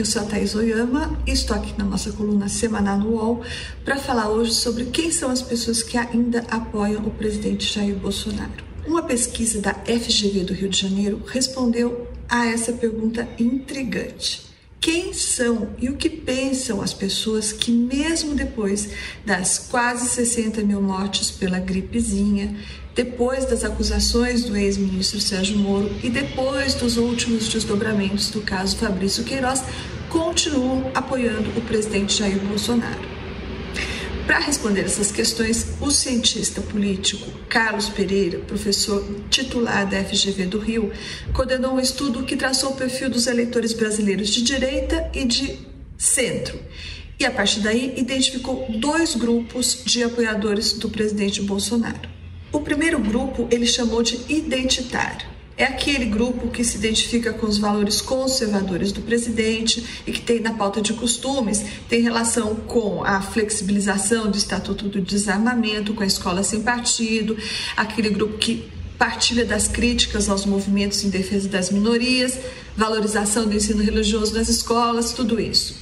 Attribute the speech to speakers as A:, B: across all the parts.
A: eu sou a Thais Oyama e estou aqui na nossa coluna semanal no UOL para falar hoje sobre quem são as pessoas que ainda apoiam o presidente Jair Bolsonaro. Uma pesquisa da FGV do Rio de Janeiro respondeu a essa pergunta intrigante. Quem são e o que pensam as pessoas que, mesmo depois das quase 60 mil mortes pela gripezinha, depois das acusações do ex-ministro Sérgio Moro e depois dos últimos desdobramentos do caso Fabrício Queiroz, continuam apoiando o presidente Jair Bolsonaro. Para responder essas questões, o cientista político Carlos Pereira, professor titular da FGV do Rio, coordenou um estudo que traçou o perfil dos eleitores brasileiros de direita e de centro. E a partir daí identificou dois grupos de apoiadores do presidente Bolsonaro. O primeiro grupo ele chamou de identitário. É aquele grupo que se identifica com os valores conservadores do presidente e que tem na pauta de costumes, tem relação com a flexibilização do Estatuto do Desarmamento, com a escola sem partido, aquele grupo que partilha das críticas aos movimentos em defesa das minorias, valorização do ensino religioso nas escolas, tudo isso.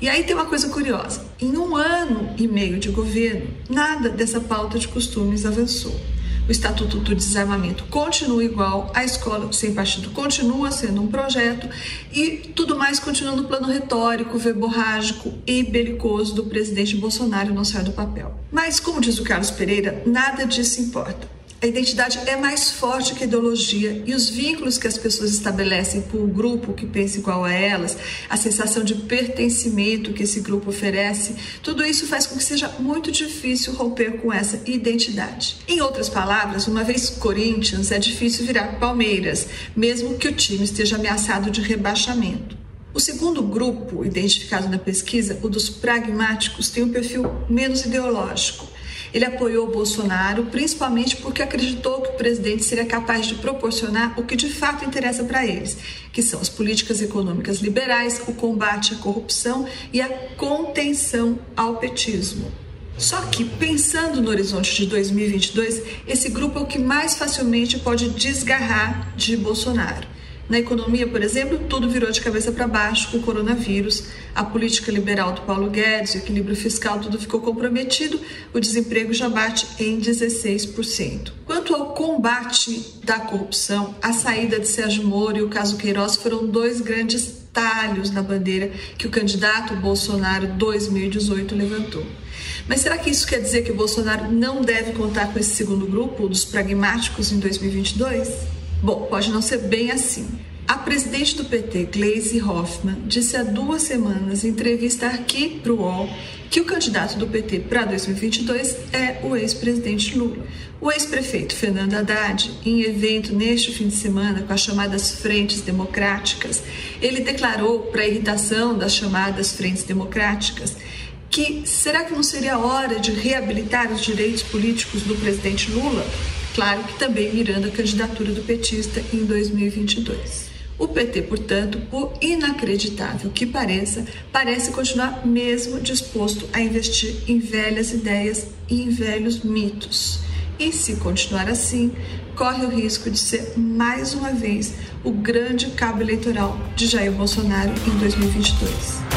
A: E aí tem uma coisa curiosa: em um ano e meio de governo, nada dessa pauta de costumes avançou. O Estatuto do Desarmamento continua igual, a escola sem partido continua sendo um projeto e tudo mais continua no plano retórico, verborrágico e belicoso do presidente Bolsonaro não sai do papel. Mas, como diz o Carlos Pereira, nada disso importa. A identidade é mais forte que a ideologia e os vínculos que as pessoas estabelecem por um grupo que pensa igual a elas, a sensação de pertencimento que esse grupo oferece, tudo isso faz com que seja muito difícil romper com essa identidade. Em outras palavras, uma vez Corinthians, é difícil virar Palmeiras, mesmo que o time esteja ameaçado de rebaixamento. O segundo grupo identificado na pesquisa, o dos pragmáticos, tem um perfil menos ideológico ele apoiou Bolsonaro principalmente porque acreditou que o presidente seria capaz de proporcionar o que de fato interessa para eles, que são as políticas econômicas liberais, o combate à corrupção e a contenção ao petismo. Só que, pensando no horizonte de 2022, esse grupo é o que mais facilmente pode desgarrar de Bolsonaro. Na economia, por exemplo, tudo virou de cabeça para baixo com o coronavírus. A política liberal do Paulo Guedes, o equilíbrio fiscal, tudo ficou comprometido. O desemprego já bate em 16%. Quanto ao combate da corrupção, a saída de Sérgio Moro e o caso Queiroz foram dois grandes talhos na bandeira que o candidato Bolsonaro 2018 levantou. Mas será que isso quer dizer que o Bolsonaro não deve contar com esse segundo grupo, dos pragmáticos, em 2022? Bom, pode não ser bem assim. A presidente do PT, Gleisi Hoffmann, disse há duas semanas em entrevista aqui para o UOL que o candidato do PT para 2022 é o ex-presidente Lula. O ex-prefeito Fernando Haddad, em evento neste fim de semana com as chamadas frentes democráticas, ele declarou, para irritação das chamadas frentes democráticas, que será que não seria hora de reabilitar os direitos políticos do presidente Lula? Claro que também mirando a candidatura do petista em 2022. O PT, portanto, por inacreditável que pareça, parece continuar mesmo disposto a investir em velhas ideias e em velhos mitos. E se continuar assim, corre o risco de ser mais uma vez o grande cabo eleitoral de Jair Bolsonaro em 2022.